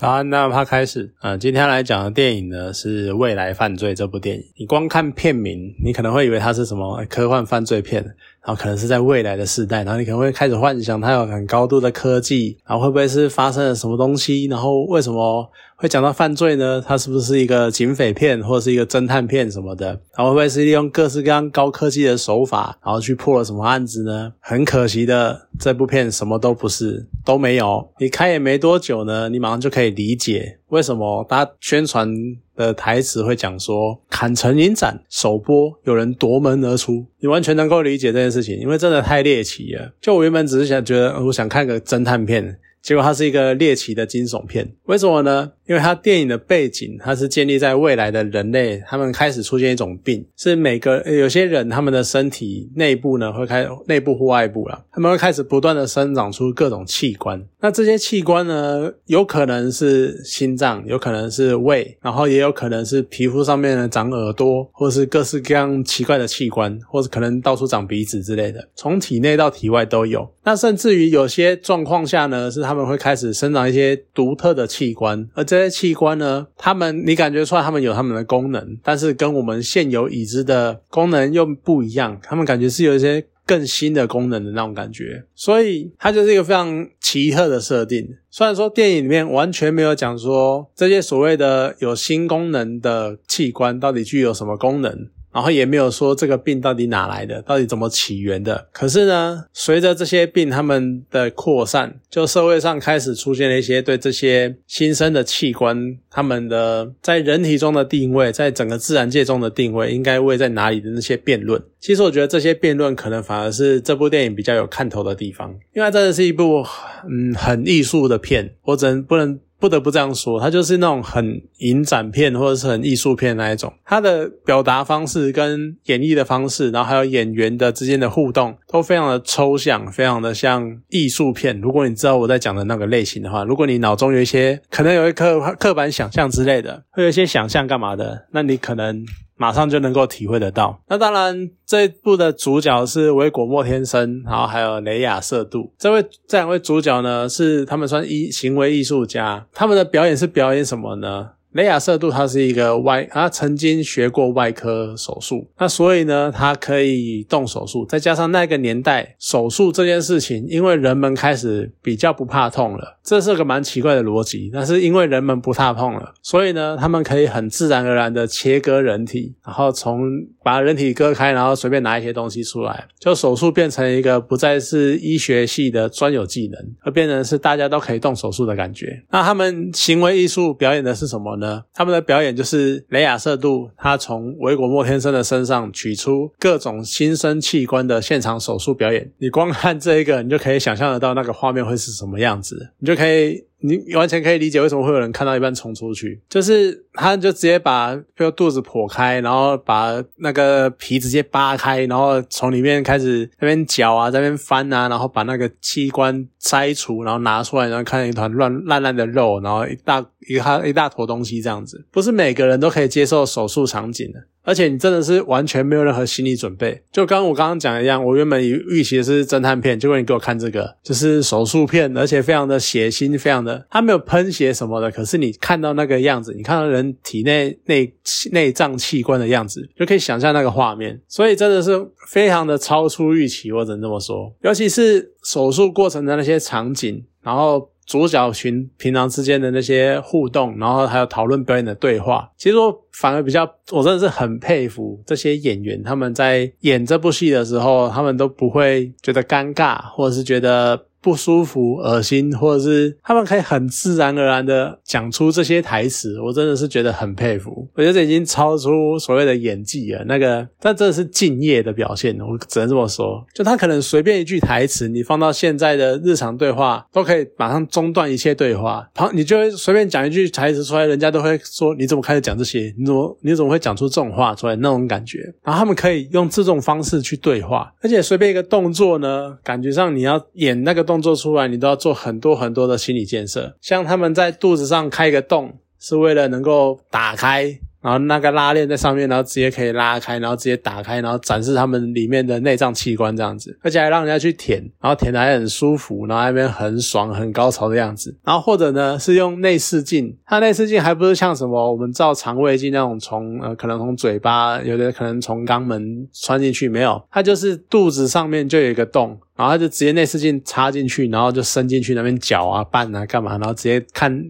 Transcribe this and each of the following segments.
好，那他开始啊，今天来讲的电影呢是《未来犯罪》这部电影。你光看片名，你可能会以为它是什么科幻犯罪片，然后可能是在未来的时代，然后你可能会开始幻想它有很高度的科技，然后会不会是发生了什么东西，然后为什么？会讲到犯罪呢？它是不是一个警匪片，或者是一个侦探片什么的？然后会不会是利用各式各样高科技的手法，然后去破了什么案子呢？很可惜的，这部片什么都不是，都没有。你开演没多久呢，你马上就可以理解为什么大家宣传的台词会讲说“砍成影展首播有人夺门而出”，你完全能够理解这件事情，因为真的太猎奇了。就我原本只是想觉得，我想看个侦探片。结果它是一个猎奇的惊悚片，为什么呢？因为它电影的背景，它是建立在未来的人类，他们开始出现一种病，是每个有些人他们的身体内部呢会开内部或外部了，他们会开始不断的生长出各种器官。那这些器官呢，有可能是心脏，有可能是胃，然后也有可能是皮肤上面的长耳朵，或是各式各样奇怪的器官，或者可能到处长鼻子之类的，从体内到体外都有。那甚至于有些状况下呢，是他。他们会开始生长一些独特的器官，而这这些器官呢，他们你感觉出来，他们有他们的功能，但是跟我们现有已知的功能又不一样。他们感觉是有一些更新的功能的那种感觉，所以它就是一个非常奇特的设定。虽然说电影里面完全没有讲说这些所谓的有新功能的器官到底具有什么功能。然后也没有说这个病到底哪来的，到底怎么起源的。可是呢，随着这些病他们的扩散，就社会上开始出现了一些对这些新生的器官，他们的在人体中的定位，在整个自然界中的定位应该位在哪里的那些辩论。其实我觉得这些辩论可能反而是这部电影比较有看头的地方，因为真的是一部嗯很艺术的片，我只能不能。不得不这样说，它就是那种很影展片或者是很艺术片那一种，它的表达方式跟演绎的方式，然后还有演员的之间的互动，都非常的抽象，非常的像艺术片。如果你知道我在讲的那个类型的话，如果你脑中有一些可能有一刻刻板想象之类的，会有一些想象干嘛的，那你可能。马上就能够体会得到。那当然，这一部的主角是维果莫天生，然后还有雷亚瑟杜。这位这两位主角呢，是他们算艺行为艺术家。他们的表演是表演什么呢？雷亚瑟杜他是一个外，他曾经学过外科手术，那所以呢，他可以动手术。再加上那个年代手术这件事情，因为人们开始比较不怕痛了，这是个蛮奇怪的逻辑。但是因为人们不怕痛了，所以呢，他们可以很自然而然的切割人体，然后从把人体割开，然后随便拿一些东西出来，就手术变成一个不再是医学系的专有技能，而变成是大家都可以动手术的感觉。那他们行为艺术表演的是什么呢？他们的表演就是雷亚瑟杜，他从维果莫天生的身上取出各种新生器官的现场手术表演。你光看这一个，你就可以想象得到那个画面会是什么样子，你就可以。你完全可以理解为什么会有人看到一半冲出去，就是他就直接把比如肚子剖开，然后把那个皮直接扒开，然后从里面开始那边搅啊，在那边翻啊，然后把那个器官摘除，然后拿出来，然后看一团乱烂烂的肉，然后一大一大一大坨东西这样子，不是每个人都可以接受手术场景的。而且你真的是完全没有任何心理准备，就刚我刚刚讲的一样，我原本预期的是侦探片，结果你给我看这个，就是手术片，而且非常的血腥，非常的，它没有喷血什么的，可是你看到那个样子，你看到人体内内内脏器官的样子，就可以想象那个画面，所以真的是非常的超出预期，我只能这么说，尤其是手术过程的那些场景，然后。主角群平常之间的那些互动，然后还有讨论表演的对话，其实我反而比较，我真的是很佩服这些演员，他们在演这部戏的时候，他们都不会觉得尴尬，或者是觉得。不舒服、恶心，或者是他们可以很自然而然的讲出这些台词，我真的是觉得很佩服。我觉得这已经超出所谓的演技了，那个，但真的是敬业的表现，我只能这么说。就他可能随便一句台词，你放到现在的日常对话，都可以马上中断一切对话。旁你就会随便讲一句台词出来，人家都会说你怎么开始讲这些？你怎么你怎么会讲出这种话出来？那种感觉。然后他们可以用这种方式去对话，而且随便一个动作呢，感觉上你要演那个动。动作出来，你都要做很多很多的心理建设。像他们在肚子上开一个洞，是为了能够打开。然后那个拉链在上面，然后直接可以拉开，然后直接打开，然后展示他们里面的内脏器官这样子，而且还让人家去舔，然后舔的还很舒服，然后那边很爽、很高潮的样子。然后或者呢是用内视镜，它内视镜还不是像什么我们照肠胃镜那种从呃可能从嘴巴，有的可能从肛门穿进去，没有，它就是肚子上面就有一个洞。然后就直接内视镜插进去，然后就伸进去那边搅啊拌啊干嘛，然后直接看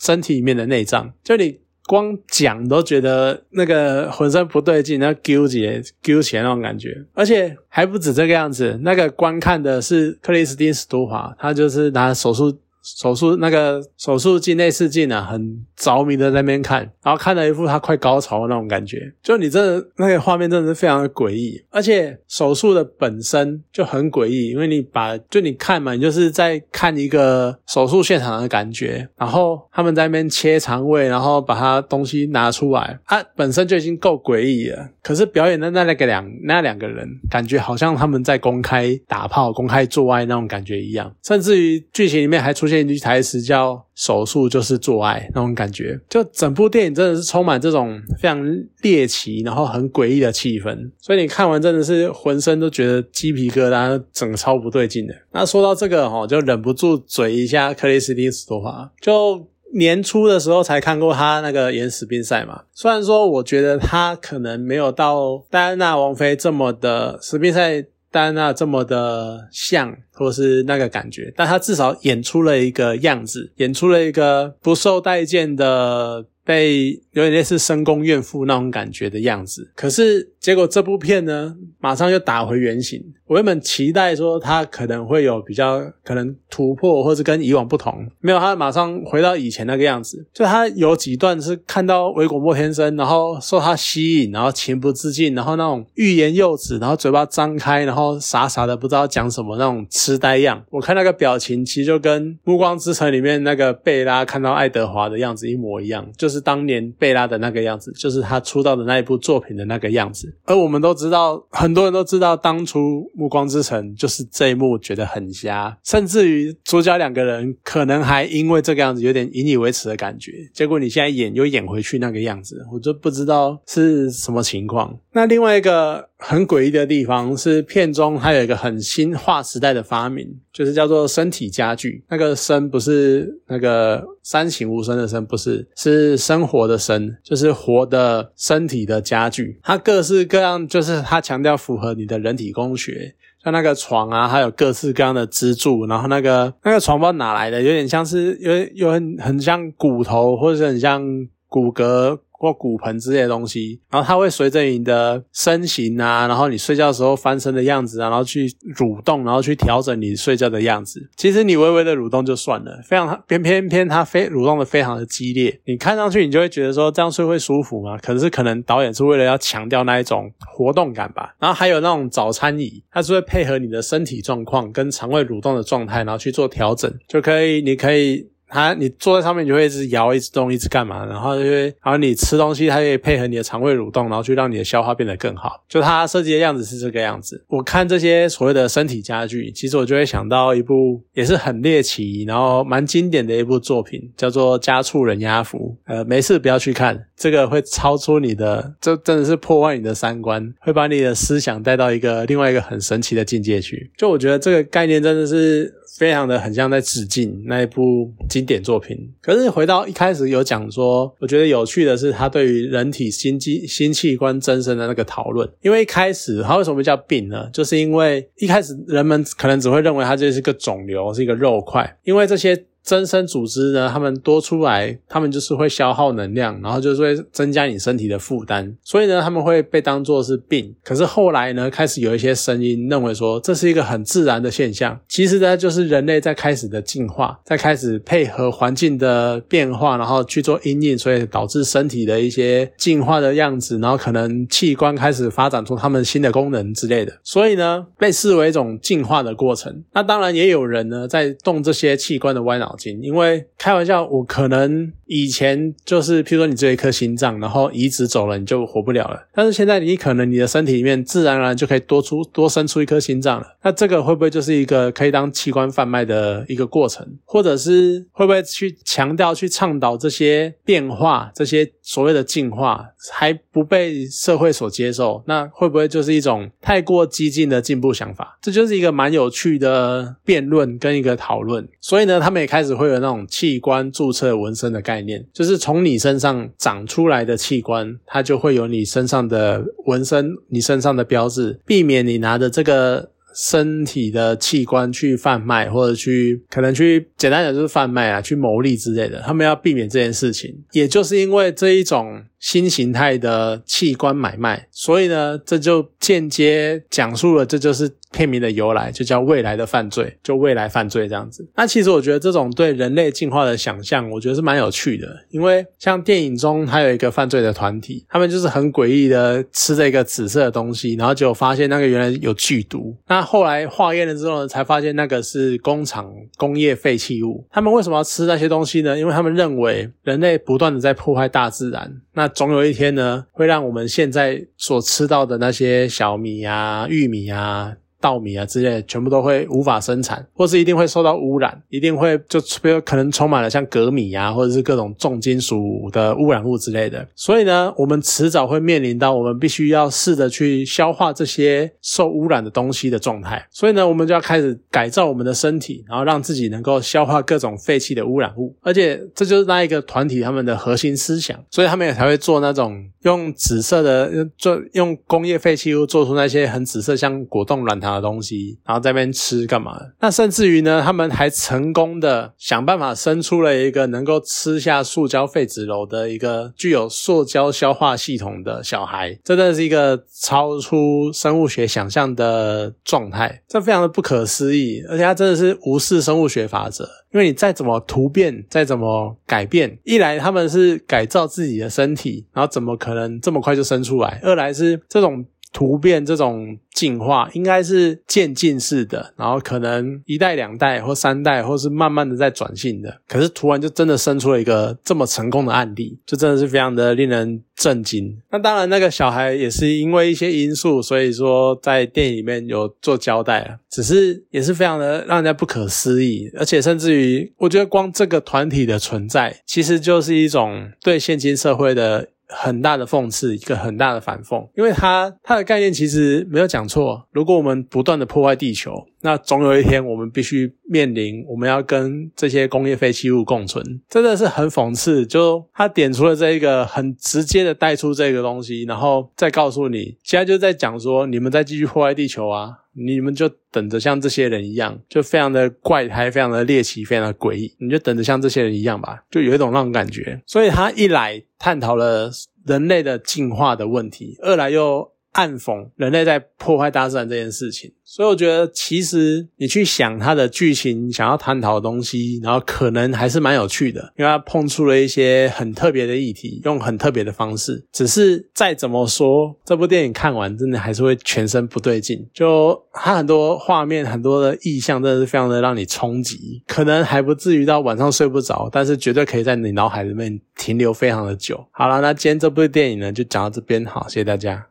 身体里面的内脏。就你光讲都觉得那个浑身不对劲，那纠结纠结那种感觉。而且还不止这个样子，那个观看的是克里斯汀·斯图华，他就是拿手术。手术那个手术镜内视镜啊，很着迷的在那边看，然后看了一副他快高潮的那种感觉。就你这那个画面真的是非常的诡异，而且手术的本身就很诡异，因为你把就你看嘛，你就是在看一个手术现场的感觉。然后他们在那边切肠胃，然后把他东西拿出来，啊本身就已经够诡异了。可是表演的那那个两那两个人，感觉好像他们在公开打炮、公开做爱那种感觉一样，甚至于剧情里面还出现。一句台词叫“手术就是做爱”那种感觉，就整部电影真的是充满这种非常猎奇，然后很诡异的气氛，所以你看完真的是浑身都觉得鸡皮疙瘩，整个超不对劲的。那说到这个哈，就忍不住嘴一下克里斯汀·斯托华。就年初的时候才看过他那个演史宾赛嘛，虽然说我觉得他可能没有到戴安娜王妃这么的史宾赛。戴安娜这么的像，或是那个感觉，但她至少演出了一个样子，演出了一个不受待见的。被有点类似深宫怨妇那种感觉的样子，可是结果这部片呢，马上就打回原形。我原本期待说他可能会有比较可能突破，或是跟以往不同，没有，他马上回到以前那个样子。就他有几段是看到维果莫天生，然后受他吸引，然后情不自禁，然后那种欲言又止，然后嘴巴张开，然后傻傻的不知道讲什么那种痴呆样。我看那个表情，其实就跟《暮光之城》里面那个贝拉看到爱德华的样子一模一样，就是。当年贝拉的那个样子，就是他出道的那一部作品的那个样子。而我们都知道，很多人都知道，当初《暮光之城》就是这一幕觉得很瞎，甚至于主角两个人可能还因为这个样子有点引以为耻的感觉。结果你现在演又演回去那个样子，我就不知道是什么情况。那另外一个很诡异的地方是，片中还有一个很新划时代的发明，就是叫做身体家具。那个“身”不是那个三省吾身的“身”，不是，是生活的“生”，就是活的身体的家具。它各式各样，就是它强调符合你的人体工学，像那个床啊，还有各式各样的支柱。然后那个那个床包哪来的？有点像是有有很很像骨头，或者是很像骨骼。或骨盆之类的东西，然后它会随着你的身形啊，然后你睡觉的时候翻身的样子啊，然后去蠕动，然后去调整你睡觉的样子。其实你微微的蠕动就算了，非常偏偏偏它非蠕动的非常的激烈，你看上去你就会觉得说这样睡会舒服吗？可是可能导演是为了要强调那一种活动感吧。然后还有那种早餐椅，它是会配合你的身体状况跟肠胃蠕动的状态，然后去做调整，就可以，你可以。它你坐在上面，你就会一直摇、一直动、一直干嘛？然后就会，然后你吃东西，它可以配合你的肠胃蠕动，然后去让你的消化变得更好。就它设计的样子是这个样子。我看这些所谓的身体家具，其实我就会想到一部也是很猎奇，然后蛮经典的一部作品，叫做《家畜人压服》。呃，没事不要去看，这个会超出你的，这真的是破坏你的三观，会把你的思想带到一个另外一个很神奇的境界去。就我觉得这个概念真的是。非常的很像在致敬那一部经典作品。可是回到一开始有讲说，我觉得有趣的是他对于人体心肌心器官增生的那个讨论。因为一开始他为什么叫病呢？就是因为一开始人们可能只会认为它就是个肿瘤，是一个肉块，因为这些。增生组织呢，他们多出来，他们就是会消耗能量，然后就是会增加你身体的负担，所以呢，他们会被当作是病。可是后来呢，开始有一些声音认为说，这是一个很自然的现象。其实呢，就是人类在开始的进化，在开始配合环境的变化，然后去做因应，所以导致身体的一些进化的样子，然后可能器官开始发展出他们新的功能之类的。所以呢，被视为一种进化的过程。那当然也有人呢，在动这些器官的歪脑。因为开玩笑，我可能以前就是，譬如说你只有一颗心脏，然后移植走了，你就活不了了。但是现在你可能你的身体里面自然而然就可以多出多生出一颗心脏了。那这个会不会就是一个可以当器官贩卖的一个过程？或者是会不会去强调、去倡导这些变化、这些所谓的进化还不被社会所接受，那会不会就是一种太过激进的进步想法？这就是一个蛮有趣的辩论跟一个讨论。所以呢，他们也开始会有那种器官注册纹身的概念，就是从你身上长出来的器官，它就会有你身上的纹身，你身上的标志，避免你拿着这个。身体的器官去贩卖，或者去可能去简单讲就是贩卖啊，去牟利之类的，他们要避免这件事情。也就是因为这一种新形态的器官买卖，所以呢，这就间接讲述了这就是片名的由来，就叫未来的犯罪，就未来犯罪这样子。那其实我觉得这种对人类进化的想象，我觉得是蛮有趣的，因为像电影中还有一个犯罪的团体，他们就是很诡异的吃着一个紫色的东西，然后结果发现那个原来有剧毒。那后来化验了之后呢，才发现那个是工厂工业废弃物。他们为什么要吃那些东西呢？因为他们认为人类不断的在破坏大自然，那总有一天呢，会让我们现在所吃到的那些小米呀、玉米呀。稻米啊之类，全部都会无法生产，或是一定会受到污染，一定会就比如可能充满了像镉米啊，或者是各种重金属的污染物之类的。所以呢，我们迟早会面临到我们必须要试着去消化这些受污染的东西的状态。所以呢，我们就要开始改造我们的身体，然后让自己能够消化各种废弃的污染物。而且这就是那一个团体他们的核心思想，所以他们也才会做那种用紫色的做用工业废弃物做出那些很紫色像果冻软糖。的东西，然后在那边吃干嘛？那甚至于呢，他们还成功的想办法生出了一个能够吃下塑胶废纸篓的一个具有塑胶消化系统的小孩，真的是一个超出生物学想象的状态，这非常的不可思议，而且他真的是无视生物学法则，因为你再怎么突变，再怎么改变，一来他们是改造自己的身体，然后怎么可能这么快就生出来？二来是这种。突变这种进化应该是渐进式的，然后可能一代、两代或三代，或是慢慢的在转性的。可是突然就真的生出了一个这么成功的案例，就真的是非常的令人震惊。那当然，那个小孩也是因为一些因素，所以说在电影里面有做交代了。只是也是非常的让人家不可思议，而且甚至于，我觉得光这个团体的存在，其实就是一种对现今社会的。很大的讽刺，一个很大的反讽，因为它它的概念其实没有讲错。如果我们不断的破坏地球，那总有一天我们必须面临我们要跟这些工业废弃物共存，真的是很讽刺。就他点出了这一个很直接的带出这个东西，然后再告诉你，现在就在讲说你们在继续破坏地球啊。你们就等着像这些人一样，就非常的怪胎，非常的猎奇，非常的诡异。你就等着像这些人一样吧，就有一种那种感觉。所以他一来探讨了人类的进化的问题，二来又。暗讽人类在破坏大自然这件事情，所以我觉得其实你去想它的剧情想要探讨的东西，然后可能还是蛮有趣的，因为它碰触了一些很特别的议题，用很特别的方式。只是再怎么说，这部电影看完真的还是会全身不对劲。就它很多画面、很多的意象，真的是非常的让你冲击。可能还不至于到晚上睡不着，但是绝对可以在你脑海里面停留非常的久。好了，那今天这部电影呢就讲到这边，好，谢谢大家。